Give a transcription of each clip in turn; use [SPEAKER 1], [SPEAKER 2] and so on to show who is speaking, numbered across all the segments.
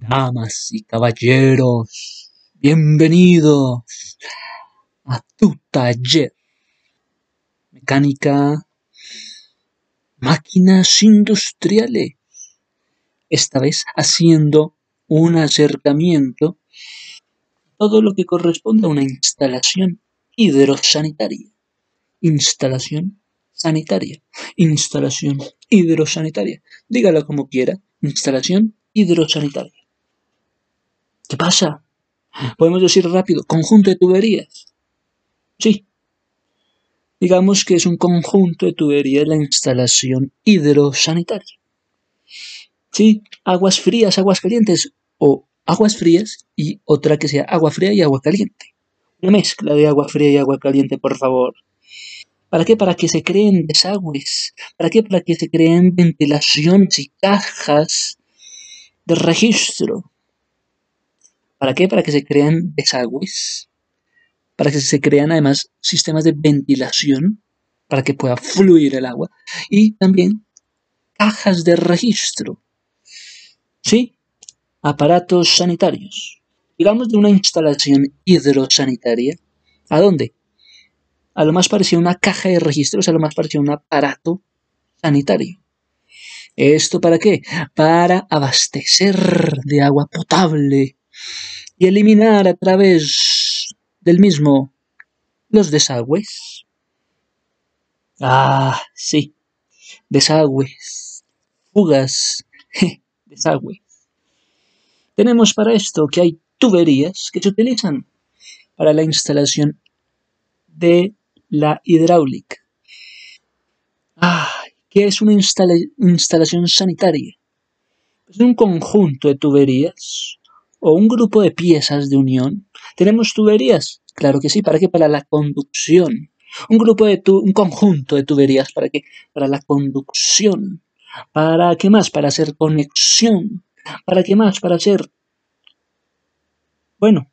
[SPEAKER 1] Damas y caballeros, bienvenidos a tu taller. Mecánica, máquinas industriales. Esta vez haciendo un acercamiento a todo lo que corresponde a una instalación hidrosanitaria. Instalación sanitaria. Instalación hidrosanitaria. Dígalo como quiera. Instalación hidrosanitaria. ¿Qué pasa? Podemos decir rápido, conjunto de tuberías. Sí. Digamos que es un conjunto de tuberías la instalación hidrosanitaria. Sí, aguas frías, aguas calientes o aguas frías y otra que sea agua fría y agua caliente. Una mezcla de agua fría y agua caliente, por favor. ¿Para qué? Para que se creen desagües. ¿Para qué? Para que se creen ventilaciones y cajas de registro. ¿Para qué? Para que se crean desagües, para que se crean además sistemas de ventilación, para que pueda fluir el agua, y también cajas de registro. ¿Sí? Aparatos sanitarios. Digamos de una instalación hidrosanitaria. ¿A dónde? A lo más parecido a una caja de registros, a lo más parecido a un aparato sanitario. ¿Esto para qué? Para abastecer de agua potable y eliminar a través del mismo los desagües. Ah, sí, desagües, fugas, desagües. Tenemos para esto que hay tuberías que se utilizan para la instalación de la hidráulica. Ah, ¿qué es una instalación sanitaria? Es un conjunto de tuberías o un grupo de piezas de unión. ¿Tenemos tuberías? Claro que sí, ¿para qué? Para la conducción. Un grupo de un conjunto de tuberías, ¿para qué? Para la conducción. ¿Para qué más? Para hacer conexión. ¿Para qué más? Para hacer, bueno,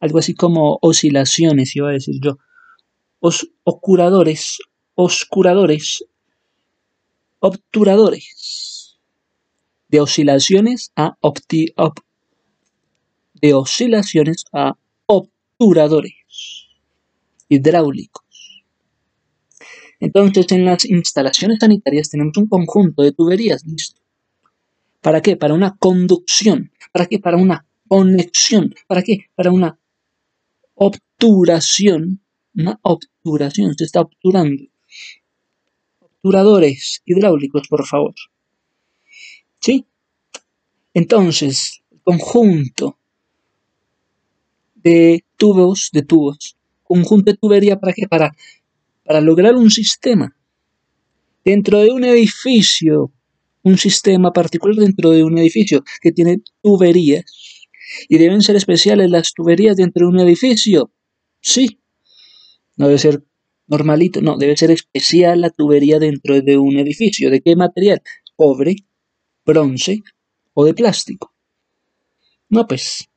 [SPEAKER 1] algo así como oscilaciones, iba a decir yo. Os, oscuradores, oscuradores, obturadores. De oscilaciones a opti, de oscilaciones a obturadores hidráulicos. Entonces, en las instalaciones sanitarias tenemos un conjunto de tuberías, ¿listo? ¿Para qué? Para una conducción. ¿Para qué? Para una conexión. ¿Para qué? Para una obturación. Una obturación, se está obturando. Obturadores hidráulicos, por favor. ¿Sí? Entonces, conjunto de tubos, de tubos, conjunto de tubería para qué? Para, para lograr un sistema dentro de un edificio, un sistema particular dentro de un edificio que tiene tuberías y deben ser especiales las tuberías dentro de un edificio. Sí, no debe ser normalito, no, debe ser especial la tubería dentro de un edificio. ¿De qué material? Cobre, bronce o de plástico. No, pues,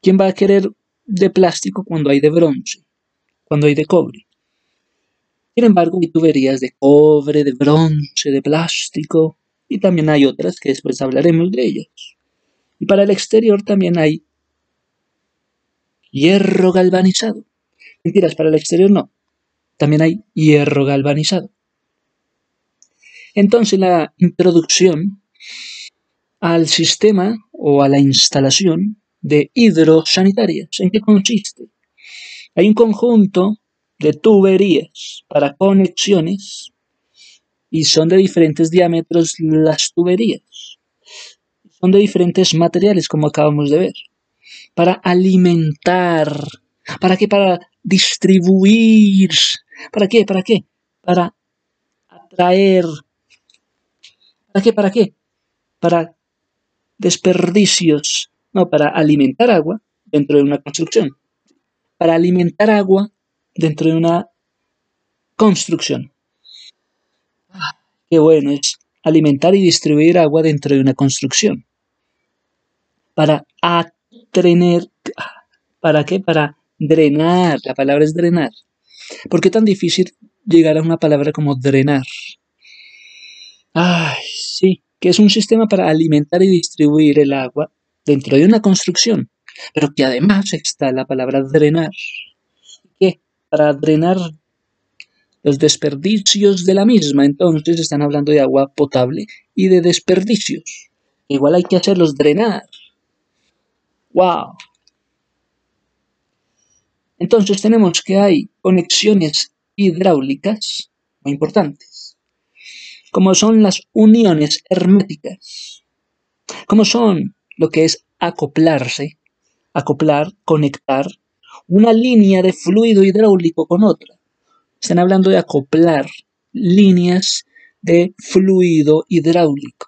[SPEAKER 1] ¿quién va a querer de plástico cuando hay de bronce, cuando hay de cobre. Sin embargo, hay tuberías de cobre, de bronce, de plástico y también hay otras que después hablaremos de ellas. Y para el exterior también hay hierro galvanizado. Mentiras, para el exterior no. También hay hierro galvanizado. Entonces la introducción al sistema o a la instalación de hidrosanitarias. ¿En qué consiste? Hay un conjunto de tuberías para conexiones y son de diferentes diámetros las tuberías. Son de diferentes materiales, como acabamos de ver. Para alimentar. ¿Para qué? Para distribuir. ¿Para qué? ¿Para qué? Para atraer. ¿Para qué? ¿Para qué? Para desperdicios no, para alimentar agua dentro de una construcción. Para alimentar agua dentro de una construcción. qué bueno es alimentar y distribuir agua dentro de una construcción. Para atrener, ¿para qué? Para drenar, la palabra es drenar. ¿Por qué tan difícil llegar a una palabra como drenar. Ay, sí, que es un sistema para alimentar y distribuir el agua dentro de una construcción, pero que además está la palabra drenar, que para drenar los desperdicios de la misma, entonces están hablando de agua potable y de desperdicios. Igual hay que hacerlos drenar. ¡Wow! Entonces tenemos que hay conexiones hidráulicas muy importantes, como son las uniones herméticas, como son lo que es acoplarse, acoplar, conectar una línea de fluido hidráulico con otra. Están hablando de acoplar líneas de fluido hidráulico.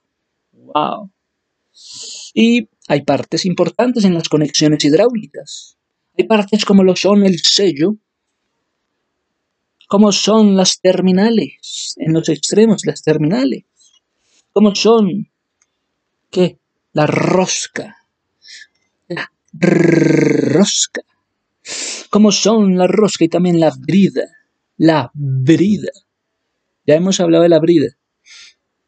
[SPEAKER 1] ¡Wow! Y hay partes importantes en las conexiones hidráulicas. Hay partes como lo son el sello, como son las terminales, en los extremos las terminales, como son, ¿qué? La rosca, la rosca, como son la rosca y también la brida, la brida. Ya hemos hablado de la brida.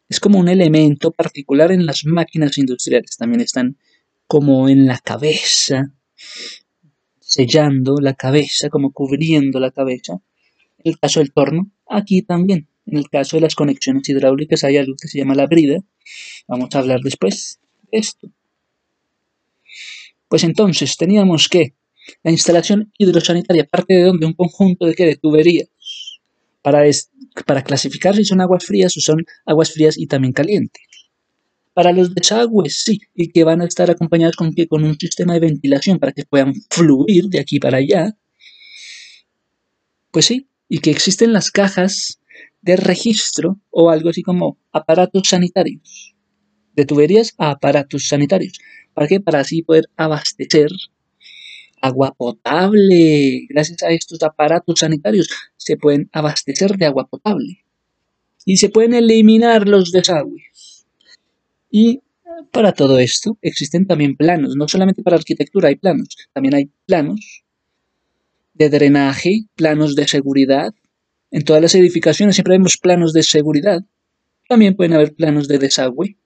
[SPEAKER 1] Es como un elemento particular en las máquinas industriales. También están como en la cabeza, sellando la cabeza, como cubriendo la cabeza. En el caso del torno, aquí también. En el caso de las conexiones hidráulicas hay algo que se llama la brida. Vamos a hablar después de esto. Pues entonces teníamos que la instalación hidrosanitaria parte de donde un conjunto de, ¿qué? de tuberías para, para clasificar si son aguas frías o son aguas frías y también calientes. Para los desagües, sí, y que van a estar acompañados con, con un sistema de ventilación para que puedan fluir de aquí para allá. Pues sí, y que existen las cajas de registro o algo así como aparatos sanitarios. De tuberías a aparatos sanitarios. ¿Para qué? Para así poder abastecer agua potable. Gracias a estos aparatos sanitarios se pueden abastecer de agua potable. Y se pueden eliminar los desagües. Y para todo esto existen también planos, no solamente para arquitectura hay planos, también hay planos de drenaje, planos de seguridad. En todas las edificaciones siempre vemos planos de seguridad. También pueden haber planos de desagüe.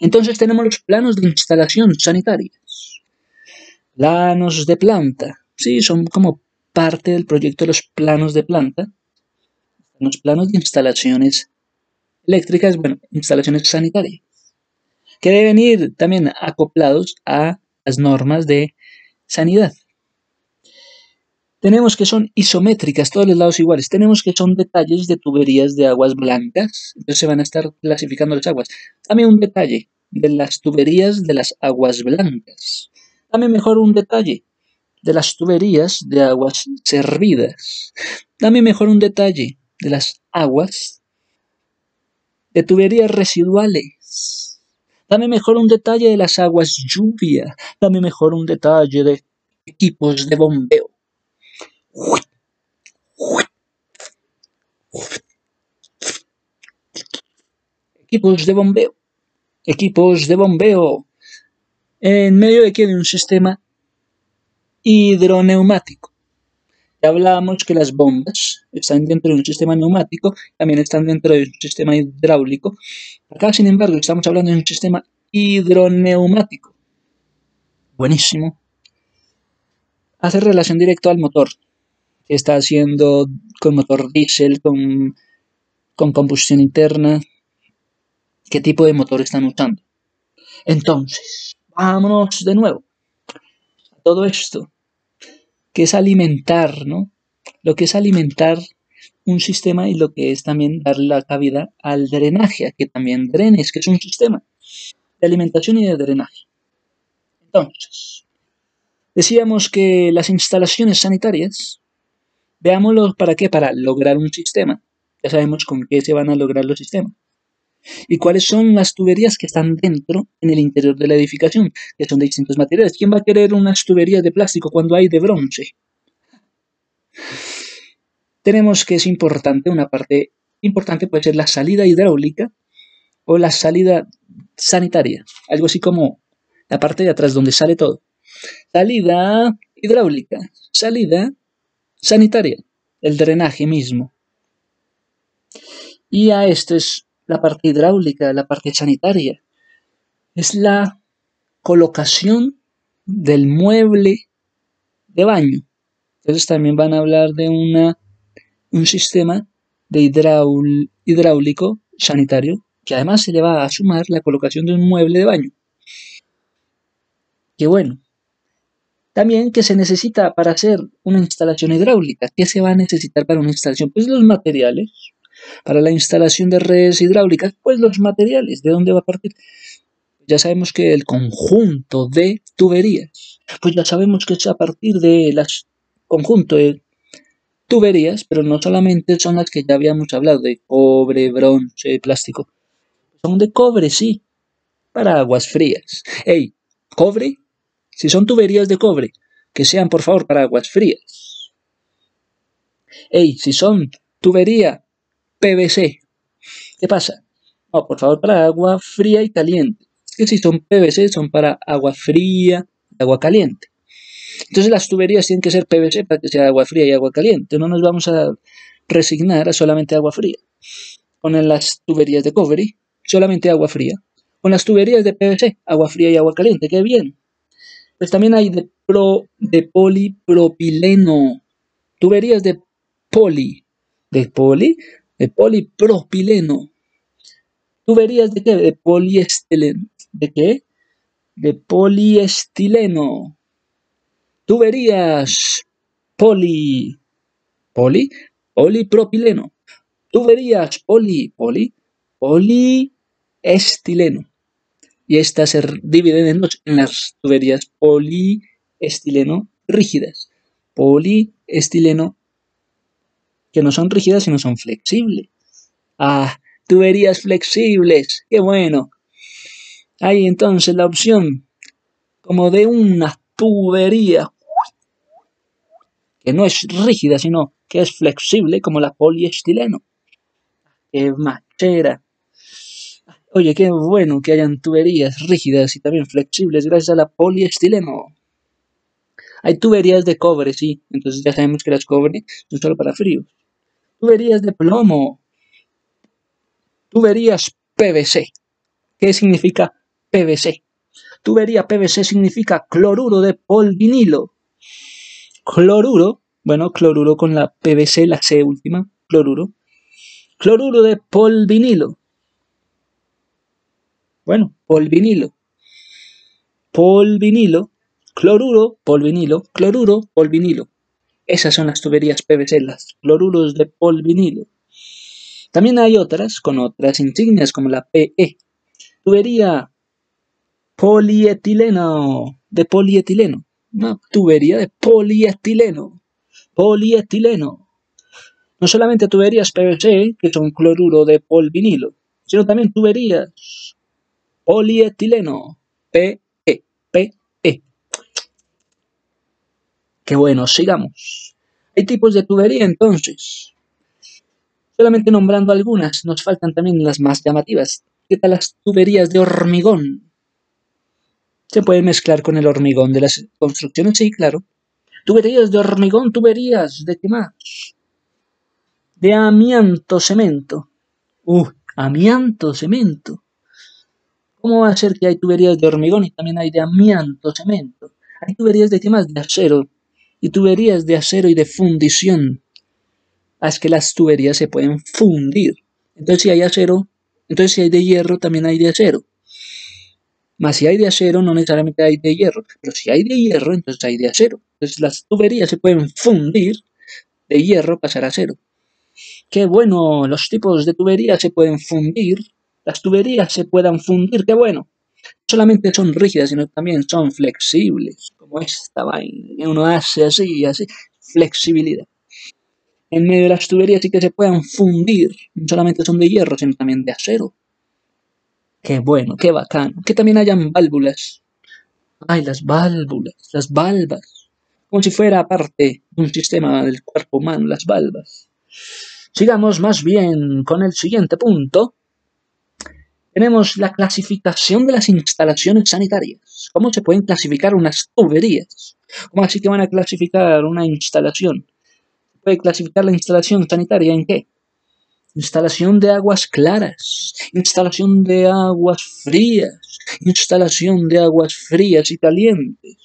[SPEAKER 1] Entonces tenemos los planos de instalación sanitarias. Planos de planta. Sí, son como parte del proyecto de los planos de planta. Los planos de instalaciones eléctricas, bueno, instalaciones sanitarias, que deben ir también acoplados a las normas de sanidad. Tenemos que son isométricas, todos los lados iguales. Tenemos que son detalles de tuberías de aguas blancas. Entonces se van a estar clasificando las aguas. Dame un detalle de las tuberías de las aguas blancas. Dame mejor un detalle de las tuberías de aguas servidas. Dame mejor un detalle de las aguas de tuberías residuales. Dame mejor un detalle de las aguas lluvia. Dame mejor un detalle de equipos de bombeo. Equipos de bombeo. Equipos de bombeo. En medio de que de un sistema hidroneumático. Hablábamos que las bombas están dentro de un sistema neumático, también están dentro de un sistema hidráulico. Acá, sin embargo, estamos hablando de un sistema hidroneumático. Buenísimo. Hace relación directa al motor. que está haciendo con motor diésel, con, con combustión interna? ¿Qué tipo de motor están usando? Entonces, vámonos de nuevo todo esto que es alimentar, ¿no? Lo que es alimentar un sistema y lo que es también darle la cabida al drenaje, a que también drenes, que es un sistema de alimentación y de drenaje. Entonces, decíamos que las instalaciones sanitarias, veámoslo para qué, para lograr un sistema. Ya sabemos con qué se van a lograr los sistemas. ¿Y cuáles son las tuberías que están dentro, en el interior de la edificación, que son de distintos materiales? ¿Quién va a querer unas tuberías de plástico cuando hay de bronce? Tenemos que es importante, una parte importante puede ser la salida hidráulica o la salida sanitaria, algo así como la parte de atrás donde sale todo. Salida hidráulica, salida sanitaria. el drenaje mismo. Y a esto es la parte hidráulica, la parte sanitaria. Es la colocación del mueble de baño. Entonces también van a hablar de una, un sistema de hidráulico sanitario que además se le va a sumar la colocación de un mueble de baño. Que bueno. También que se necesita para hacer una instalación hidráulica. ¿Qué se va a necesitar para una instalación? Pues los materiales. Para la instalación de redes hidráulicas, pues los materiales. ¿De dónde va a partir? Ya sabemos que el conjunto de tuberías, pues ya sabemos que es a partir del conjunto de tuberías, pero no solamente son las que ya habíamos hablado, de cobre, bronce, plástico. Son de cobre, sí, para aguas frías. Ey, cobre, si son tuberías de cobre, que sean por favor para aguas frías. Ey, si son tubería PVC, ¿qué pasa? No, por favor, para agua fría y caliente. Es que si son PVC, son para agua fría, agua caliente. Entonces las tuberías tienen que ser PVC para que sea agua fría y agua caliente. No nos vamos a resignar a solamente agua fría. Con las tuberías de cobre, solamente agua fría. Con las tuberías de PVC, agua fría y agua caliente. ¡Qué bien! Pues también hay de polipropileno. Tuberías de poli. ¿De poli? De polipropileno. ¿Tuberías de qué? De poliestileno. ¿De qué? De poliestileno. Tuberías poli. Poli. Polipropileno. Tuberías poli. Poli. Poliestileno. Y estas se dividen en, en las tuberías poliestileno rígidas. Poliestileno que no son rígidas sino son flexibles. Ah, tuberías flexibles, qué bueno. Hay entonces la opción como de una tubería que no es rígida, sino que es flexible, como la poliestileno. ¡Qué machera! Oye, qué bueno que hayan tuberías rígidas y también flexibles gracias a la poliestileno. Hay tuberías de cobre, sí, entonces ya sabemos que las cobre son solo para fríos. Tuberías de plomo, Tuberías PVC. ¿Qué significa PVC? Tubería PVC significa cloruro de polvinilo. Cloruro, bueno, cloruro con la PVC, la C última, cloruro. Cloruro de polvinilo. Bueno, polvinilo. Polvinilo, cloruro, polvinilo, cloruro, polvinilo. Esas son las tuberías PVC, las cloruros de polvinilo. También hay otras con otras insignias como la PE. Tubería polietileno, de polietileno. Una tubería de polietileno. Polietileno. No solamente tuberías PVC, que son cloruro de polvinilo, sino también tuberías polietileno. PE. Qué bueno, sigamos. Hay tipos de tubería entonces. Solamente nombrando algunas, nos faltan también las más llamativas. ¿Qué tal las tuberías de hormigón? ¿Se puede mezclar con el hormigón de las construcciones? Sí, claro. Tuberías de hormigón, tuberías de qué más? De amianto cemento. Uh, amianto cemento. ¿Cómo va a ser que hay tuberías de hormigón y también hay de amianto cemento? Hay tuberías de qué más? De acero. Y tuberías de acero y de fundición es que las tuberías se pueden fundir. Entonces si hay acero, entonces si hay de hierro, también hay de acero. Más si hay de acero, no necesariamente hay de hierro. Pero si hay de hierro, entonces hay de acero. Entonces las tuberías se pueden fundir de hierro pasar a acero. Qué bueno, los tipos de tuberías se pueden fundir. Las tuberías se puedan fundir, qué bueno. No solamente son rígidas, sino también son flexibles. Como esta vaina. Uno hace así y así. Flexibilidad en medio de las tuberías y que se puedan fundir. No solamente son de hierro, sino también de acero. Qué bueno, qué bacano. Que también hayan válvulas. Ay, las válvulas, las valvas. Como si fuera parte de un sistema del cuerpo humano, las valvas. Sigamos más bien con el siguiente punto. Tenemos la clasificación de las instalaciones sanitarias. ¿Cómo se pueden clasificar unas tuberías? ¿Cómo así que van a clasificar una instalación? puede clasificar la instalación sanitaria en qué? Instalación de aguas claras, instalación de aguas frías, instalación de aguas frías y calientes.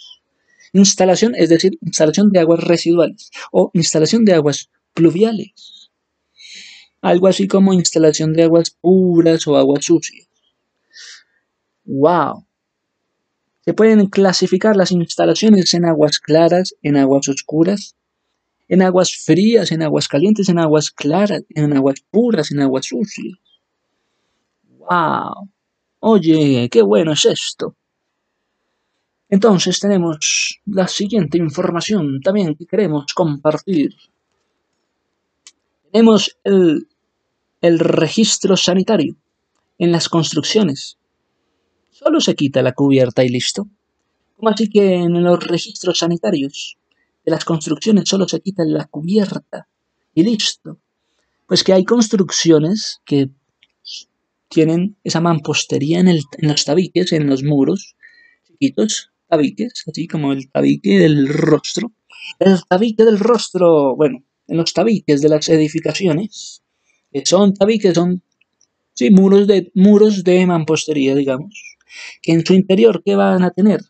[SPEAKER 1] Instalación, es decir, instalación de aguas residuales o instalación de aguas pluviales. Algo así como instalación de aguas puras o aguas sucias. ¡Wow! Se pueden clasificar las instalaciones en aguas claras, en aguas oscuras, en aguas frías, en aguas calientes, en aguas claras, en aguas puras, en aguas sucias. ¡Wow! Oye, qué bueno es esto. Entonces tenemos la siguiente información también que queremos compartir. Tenemos el, el registro sanitario en las construcciones. Solo se quita la cubierta y listo. ¿Cómo así que en los registros sanitarios de las construcciones solo se quita la cubierta y listo? Pues que hay construcciones que tienen esa mampostería en, el, en los tabiques, en los muros, chiquitos, tabiques, así como el tabique del rostro. El tabique del rostro, bueno, en los tabiques de las edificaciones, que son tabiques, son sí, muros de, muros de mampostería, digamos, que en su interior, ¿qué van a tener?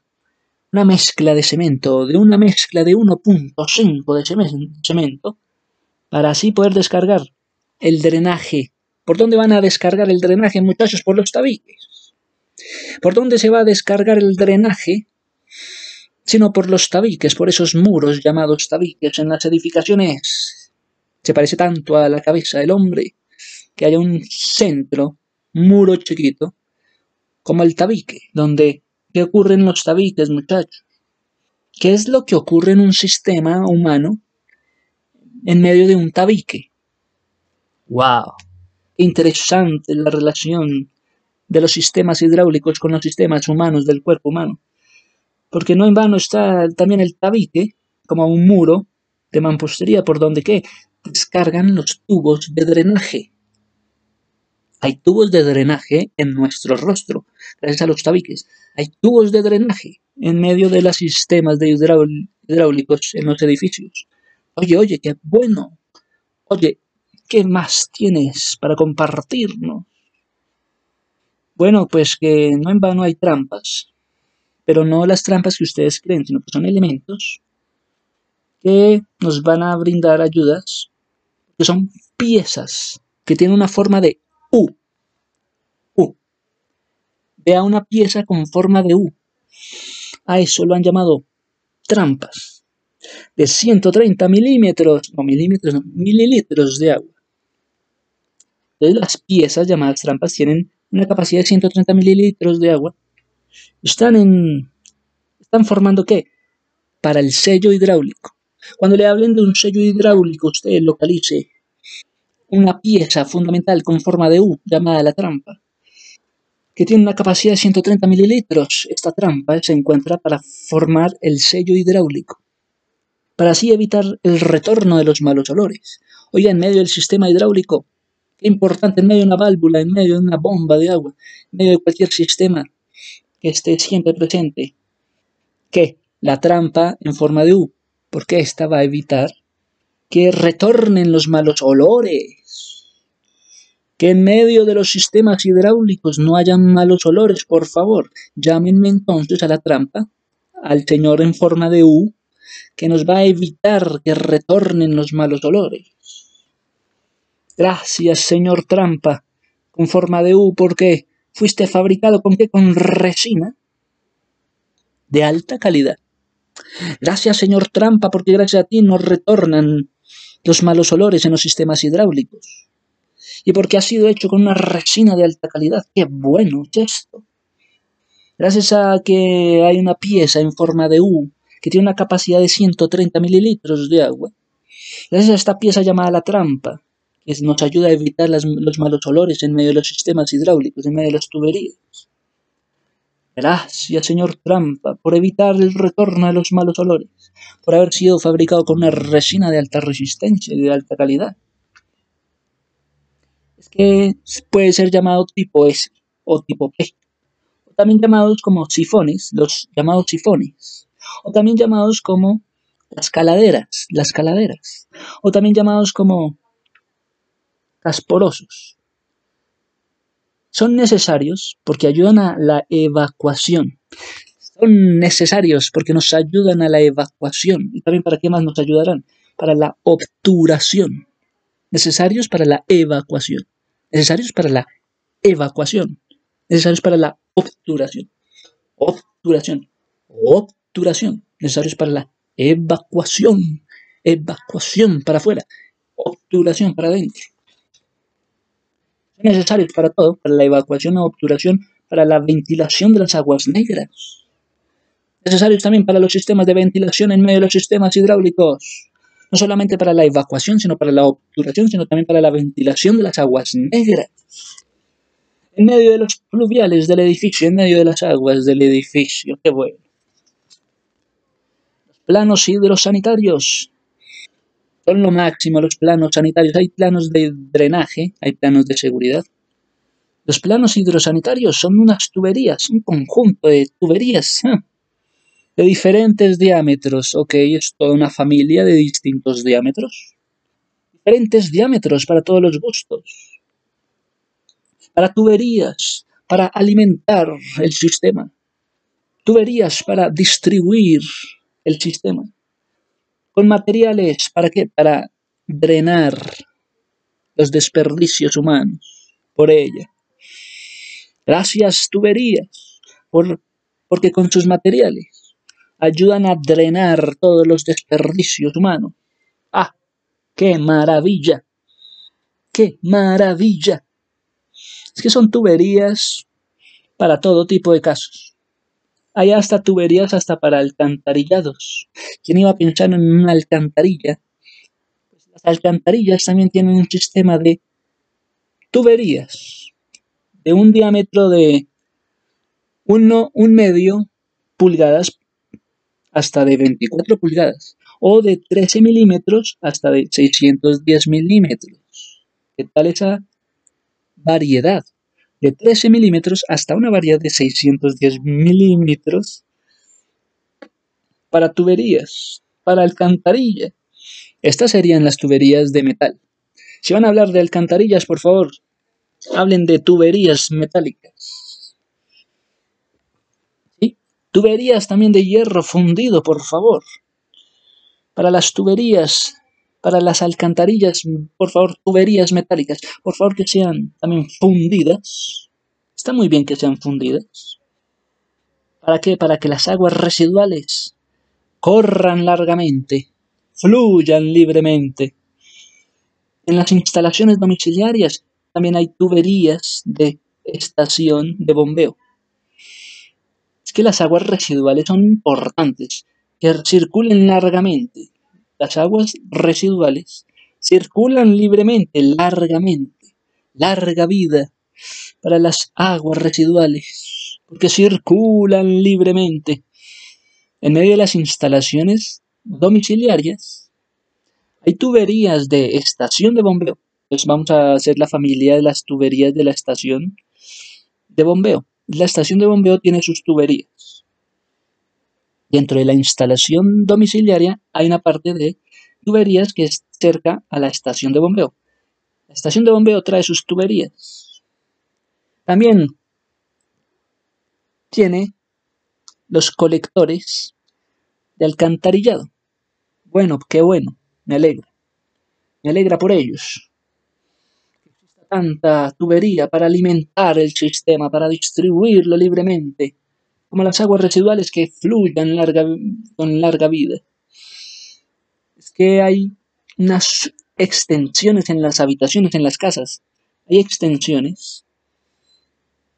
[SPEAKER 1] Una mezcla de cemento, de una mezcla de 1.5 de cemento, para así poder descargar el drenaje. ¿Por dónde van a descargar el drenaje, muchachos? Por los tabiques. ¿Por dónde se va a descargar el drenaje? sino por los tabiques, por esos muros llamados tabiques en las edificaciones. Se parece tanto a la cabeza del hombre que haya un centro, muro chiquito, como el tabique, donde ¿qué ocurre en los tabiques, muchachos? ¿Qué es lo que ocurre en un sistema humano en medio de un tabique? ¡Wow! Qué interesante la relación de los sistemas hidráulicos con los sistemas humanos del cuerpo humano porque no en vano está también el tabique, como un muro de mampostería por donde ¿qué? Descargan los tubos de drenaje. Hay tubos de drenaje en nuestro rostro, gracias a los tabiques. Hay tubos de drenaje en medio de los sistemas de hidráulicos en los edificios. Oye, oye, qué bueno. Oye, ¿qué más tienes para compartirnos? Bueno, pues que no en vano hay trampas pero no las trampas que ustedes creen, sino que son elementos que nos van a brindar ayudas, que son piezas que tienen una forma de U. U. Vea una pieza con forma de U. A eso lo han llamado trampas. De 130 milímetros, no milímetros, mililitros de agua. Entonces las piezas llamadas trampas tienen una capacidad de 130 mililitros de agua están en están formando qué? Para el sello hidráulico. Cuando le hablen de un sello hidráulico, usted localice una pieza fundamental con forma de U llamada la trampa, que tiene una capacidad de 130 mililitros. Esta trampa se encuentra para formar el sello hidráulico, para así evitar el retorno de los malos olores. Oiga, en medio del sistema hidráulico, qué importante, en medio de una válvula, en medio de una bomba de agua, en medio de cualquier sistema, que esté siempre presente. Que la trampa en forma de U, porque esta va a evitar que retornen los malos olores. Que en medio de los sistemas hidráulicos no hayan malos olores, por favor. Llámenme entonces a la trampa, al señor en forma de U, que nos va a evitar que retornen los malos olores. Gracias, señor trampa, con forma de U, porque fuiste fabricado con qué? Con resina de alta calidad. Gracias, señor Trampa, porque gracias a ti nos retornan los malos olores en los sistemas hidráulicos. Y porque ha sido hecho con una resina de alta calidad. ¡Qué bueno es esto! Gracias a que hay una pieza en forma de U que tiene una capacidad de 130 mililitros de agua. Gracias a esta pieza llamada la trampa, que nos ayuda a evitar los malos olores en medio de los sistemas hidráulicos, en medio de las tuberías. Gracias, señor Trampa, por evitar el retorno de los malos olores, por haber sido fabricado con una resina de alta resistencia y de alta calidad. Es que puede ser llamado tipo S o tipo P, o también llamados como sifones, los llamados sifones, o también llamados como las caladeras, las caladeras, o también llamados como casporosos. Son necesarios porque ayudan a la evacuación. Son necesarios porque nos ayudan a la evacuación. ¿Y también para qué más nos ayudarán? Para la obturación. Necesarios para la evacuación. Necesarios para la evacuación. Necesarios para la obturación. Obturación. Obturación. Necesarios para la evacuación. Evacuación para afuera. Obturación para adentro necesarios para todo, para la evacuación o obturación, para la ventilación de las aguas negras. Necesarios también para los sistemas de ventilación en medio de los sistemas hidráulicos. No solamente para la evacuación, sino para la obturación, sino también para la ventilación de las aguas negras. En medio de los fluviales del edificio, en medio de las aguas del edificio. Qué bueno. Los planos hidrosanitarios son lo máximo los planos sanitarios. Hay planos de drenaje, hay planos de seguridad. Los planos hidrosanitarios son unas tuberías, un conjunto de tuberías de diferentes diámetros. Ok, es toda una familia de distintos diámetros. Diferentes diámetros para todos los gustos. Para tuberías, para alimentar el sistema. Tuberías para distribuir el sistema con materiales, ¿para qué? Para drenar los desperdicios humanos por ella. Gracias tuberías, por, porque con sus materiales ayudan a drenar todos los desperdicios humanos. ¡Ah! ¡Qué maravilla! ¡Qué maravilla! Es que son tuberías para todo tipo de casos. Hay hasta tuberías hasta para alcantarillados. ¿Quién iba a pensar en una alcantarilla? Pues las alcantarillas también tienen un sistema de tuberías de un diámetro de uno, un medio pulgadas hasta de 24 pulgadas o de 13 milímetros hasta de 610 milímetros. ¿Qué tal esa variedad? De 13 milímetros hasta una variedad de 610 milímetros para tuberías, para alcantarilla. Estas serían las tuberías de metal. Si van a hablar de alcantarillas, por favor, hablen de tuberías metálicas. ¿Sí? Tuberías también de hierro fundido, por favor. Para las tuberías para las alcantarillas, por favor, tuberías metálicas, por favor que sean también fundidas. Está muy bien que sean fundidas. ¿Para qué? Para que las aguas residuales corran largamente, fluyan libremente. En las instalaciones domiciliarias también hay tuberías de estación de bombeo. Es que las aguas residuales son importantes, que circulen largamente, las aguas residuales circulan libremente, largamente, larga vida para las aguas residuales, porque circulan libremente. En medio de las instalaciones domiciliarias hay tuberías de estación de bombeo. Entonces vamos a hacer la familia de las tuberías de la estación de bombeo. La estación de bombeo tiene sus tuberías. Dentro de la instalación domiciliaria hay una parte de tuberías que es cerca a la estación de bombeo. La estación de bombeo trae sus tuberías. También tiene los colectores de alcantarillado. Bueno, qué bueno, me alegra. Me alegra por ellos. Tanta tubería para alimentar el sistema, para distribuirlo libremente como las aguas residuales que fluyan larga, con larga vida. Es que hay unas extensiones en las habitaciones, en las casas. Hay extensiones.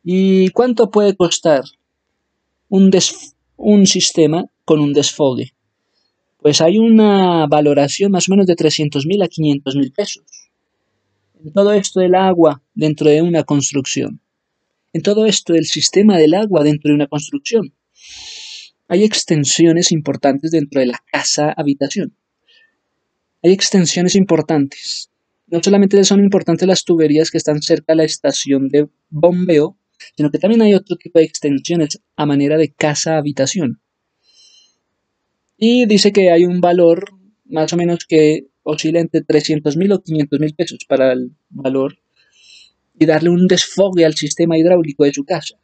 [SPEAKER 1] ¿Y cuánto puede costar un, un sistema con un desfogue? Pues hay una valoración más o menos de 300.000 a 500.000 pesos. Todo esto del agua dentro de una construcción en todo esto del sistema del agua dentro de una construcción. Hay extensiones importantes dentro de la casa habitación. Hay extensiones importantes. No solamente son importantes las tuberías que están cerca de la estación de bombeo, sino que también hay otro tipo de extensiones a manera de casa habitación. Y dice que hay un valor más o menos que oscila entre 300 mil o 500 mil pesos para el valor y darle un desfogue al sistema hidráulico de su casa.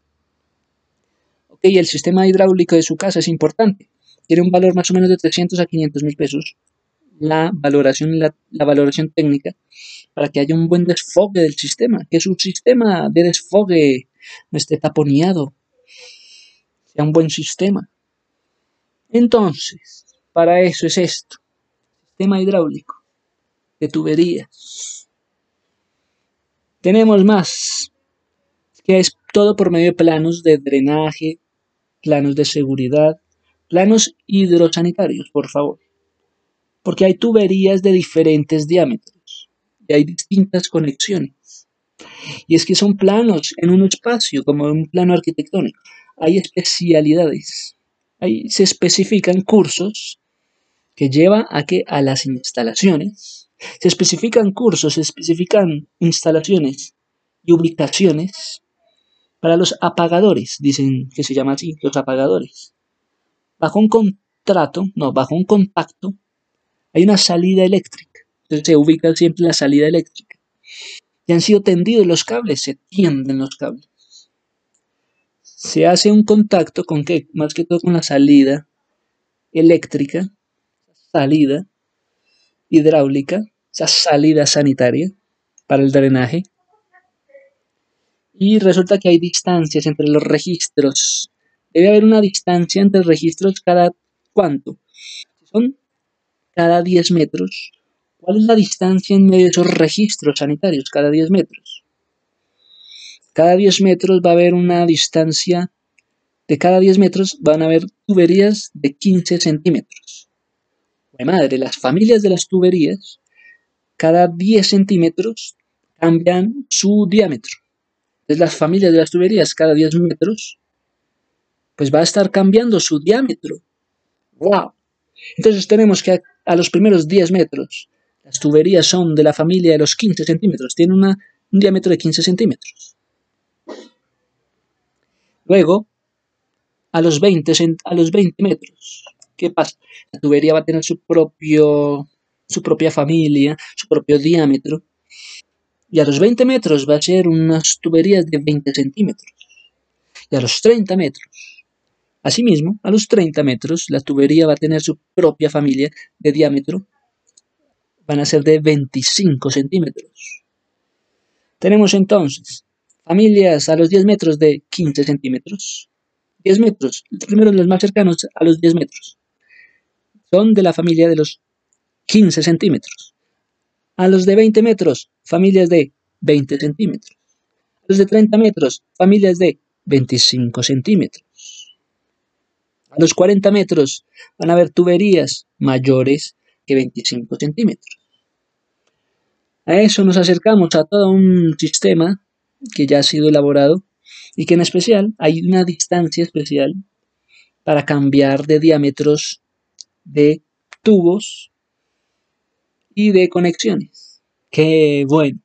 [SPEAKER 1] Ok, el sistema hidráulico de su casa es importante. Tiene un valor más o menos de 300 a 500 mil pesos. La valoración, la, la valoración técnica para que haya un buen desfogue del sistema, que su sistema de desfogue no esté taponeado, sea un buen sistema. Entonces, para eso es esto, sistema hidráulico de tuberías. Tenemos más, que es todo por medio de planos de drenaje, planos de seguridad, planos hidrosanitarios, por favor. Porque hay tuberías de diferentes diámetros y hay distintas conexiones. Y es que son planos en un espacio, como un plano arquitectónico. Hay especialidades. Ahí se especifican cursos que lleva a que a las instalaciones se especifican cursos, se especifican instalaciones y ubicaciones para los apagadores, dicen que se llama así, los apagadores. Bajo un contrato, no, bajo un contacto, hay una salida eléctrica. Entonces se ubica siempre la salida eléctrica. Y han sido tendidos los cables, se tienden los cables. Se hace un contacto con qué? Más que todo con la salida eléctrica, salida hidráulica, esa salida sanitaria para el drenaje. Y resulta que hay distancias entre los registros. Debe haber una distancia entre registros cada cuánto. Son cada 10 metros. ¿Cuál es la distancia en medio de esos registros sanitarios cada 10 metros? Cada 10 metros va a haber una distancia de cada 10 metros van a haber tuberías de 15 centímetros. De madre, las familias de las tuberías cada 10 centímetros cambian su diámetro. Entonces las familias de las tuberías cada 10 metros, pues va a estar cambiando su diámetro. ¡Wow! Entonces tenemos que a, los primeros 10 metros, las tuberías son de la familia de los 15 centímetros, tienen un diámetro de 15 centímetros. Luego, a los 20, a los 20 metros, ¿qué pasa? La tubería va a tener su propio su propia familia, su propio diámetro. Y a los 20 metros va a ser unas tuberías de 20 centímetros. Y a los 30 metros. Asimismo, a los 30 metros la tubería va a tener su propia familia de diámetro. Van a ser de 25 centímetros. Tenemos entonces familias a los 10 metros de 15 centímetros. 10 metros, primero los más cercanos a los 10 metros. Son de la familia de los 15 centímetros. A los de 20 metros, familias de 20 centímetros. A los de 30 metros, familias de 25 centímetros. A los 40 metros van a haber tuberías mayores que 25 centímetros. A eso nos acercamos a todo un sistema que ya ha sido elaborado y que en especial hay una distancia especial para cambiar de diámetros de tubos y de conexiones. Qué bueno.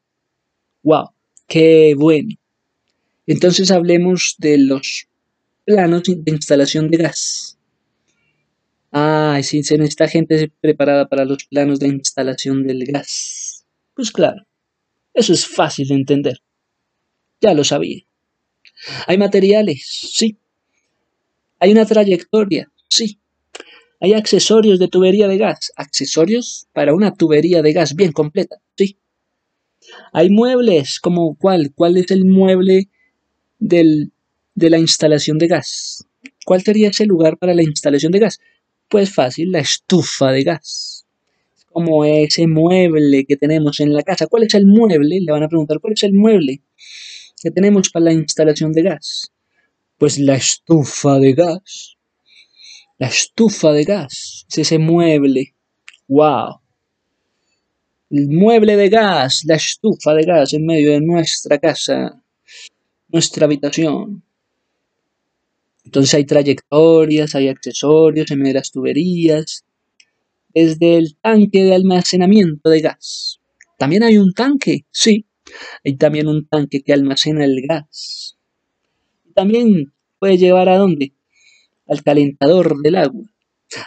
[SPEAKER 1] Wow, qué bueno. Entonces hablemos de los planos de instalación de gas. Ay, sí, se necesita gente preparada para los planos de instalación del gas. Pues claro, eso es fácil de entender. Ya lo sabía. Hay materiales, sí. Hay una trayectoria, sí. Hay accesorios de tubería de gas, accesorios para una tubería de gas bien completa, sí. Hay muebles, como cuál, cuál es el mueble del, de la instalación de gas. ¿Cuál sería ese lugar para la instalación de gas? Pues fácil, la estufa de gas. Como ese mueble que tenemos en la casa. ¿Cuál es el mueble? Le van a preguntar, ¿cuál es el mueble que tenemos para la instalación de gas? Pues la estufa de gas. La estufa de gas es ese mueble. ¡Wow! El mueble de gas, la estufa de gas en medio de nuestra casa, nuestra habitación. Entonces hay trayectorias, hay accesorios en medio de las tuberías, desde el tanque de almacenamiento de gas. También hay un tanque, sí, hay también un tanque que almacena el gas. También puede llevar a dónde? Al calentador del agua.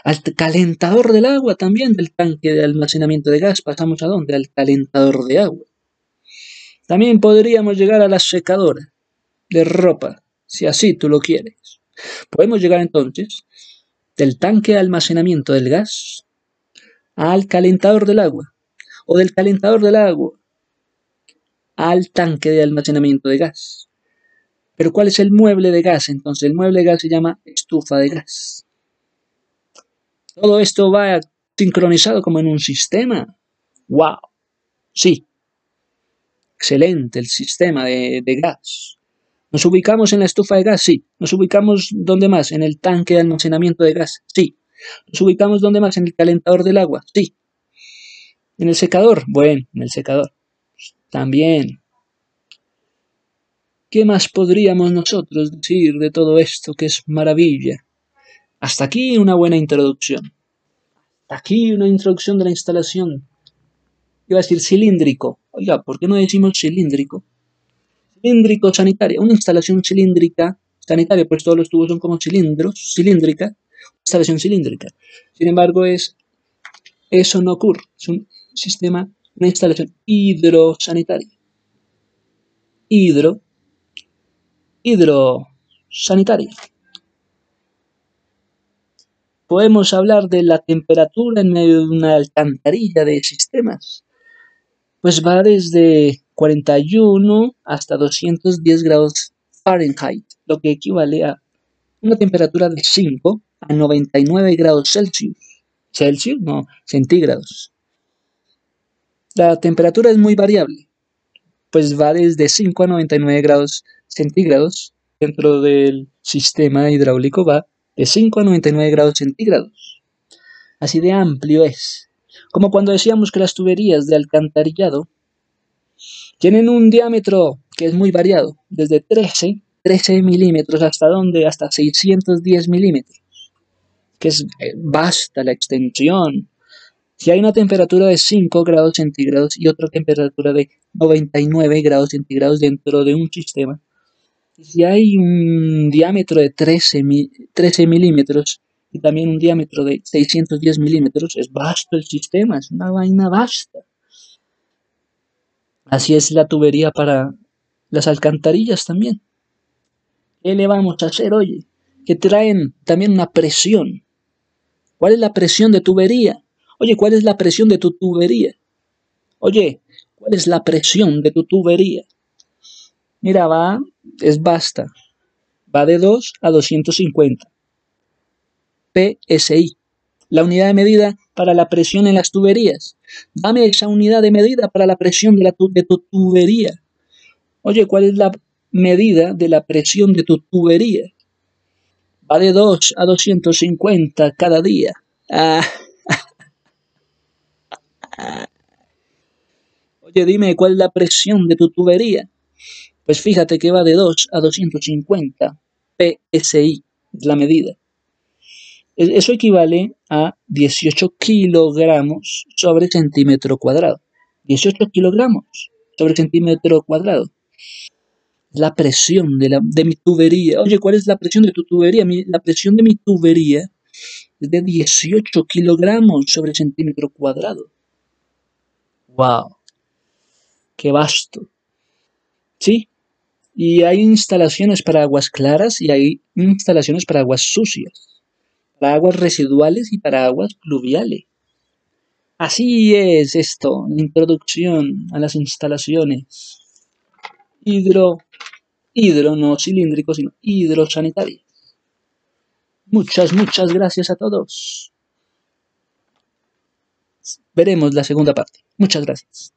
[SPEAKER 1] Al calentador del agua también, del tanque de almacenamiento de gas, pasamos a dónde? Al calentador de agua. También podríamos llegar a la secadora de ropa, si así tú lo quieres. Podemos llegar entonces del tanque de almacenamiento del gas al calentador del agua o del calentador del agua al tanque de almacenamiento de gas. Pero ¿cuál es el mueble de gas? Entonces el mueble de gas se llama estufa de gas. Todo esto va sincronizado como en un sistema. ¡Wow! Sí. Excelente el sistema de, de gas. ¿Nos ubicamos en la estufa de gas? Sí. ¿Nos ubicamos dónde más? En el tanque de almacenamiento de gas. Sí. ¿Nos ubicamos dónde más? En el calentador del agua. Sí. ¿En el secador? Bueno, en el secador. También. ¿Qué más podríamos nosotros decir de todo esto que es maravilla? Hasta aquí una buena introducción. Aquí una introducción de la instalación. Iba a decir cilíndrico. Oiga, ¿por qué no decimos cilíndrico? cilíndrico sanitaria, una instalación cilíndrica sanitaria, pues todos los tubos son como cilindros, cilíndrica, instalación cilíndrica. Sin embargo, es, eso no ocurre, es un sistema, una instalación hidrosanitaria. Hidro, hidrosanitaria. Podemos hablar de la temperatura en medio de una alcantarilla de sistemas. Pues va desde 41 hasta 210 grados Fahrenheit, lo que equivale a una temperatura de 5 a 99 grados Celsius. Celsius, no, centígrados. La temperatura es muy variable, pues va desde 5 a 99 grados centígrados. Dentro del sistema hidráulico va de 5 a 99 grados centígrados. Así de amplio es. Como cuando decíamos que las tuberías de alcantarillado tienen un diámetro que es muy variado, desde 13, 13 milímetros hasta donde, hasta 610 milímetros, que es basta eh, la extensión. Si hay una temperatura de 5 grados centígrados y otra temperatura de 99 grados centígrados dentro de un sistema, si hay un diámetro de 13, 13 milímetros y también un diámetro de 610 milímetros, es vasto el sistema, es una vaina vasta. Así es la tubería para las alcantarillas también. ¿Qué le vamos a hacer, oye? Que traen también una presión. ¿Cuál es la presión de tubería? Oye, ¿cuál es la presión de tu tubería? Oye, ¿cuál es la presión de tu tubería? Mira, va, es basta. Va de 2 a 250. PSI la unidad de medida para la presión en las tuberías. Dame esa unidad de medida para la presión de, la de tu tubería. Oye, ¿cuál es la medida de la presión de tu tubería? Va de 2 a 250 cada día. Ah. Oye, dime, ¿cuál es la presión de tu tubería? Pues fíjate que va de 2 a 250 PSI, la medida. Eso equivale a 18 kilogramos sobre centímetro cuadrado. 18 kilogramos sobre centímetro cuadrado. La presión de, la, de mi tubería. Oye, ¿cuál es la presión de tu tubería? la presión de mi tubería es de 18 kilogramos sobre centímetro cuadrado. ¡Wow! ¡Qué vasto! ¿Sí? Y hay instalaciones para aguas claras y hay instalaciones para aguas sucias para aguas residuales y para aguas pluviales. Así es esto, introducción a las instalaciones hidro, hidro no cilíndrico, sino hidrosanitarias. Muchas, muchas gracias a todos. Veremos la segunda parte. Muchas gracias.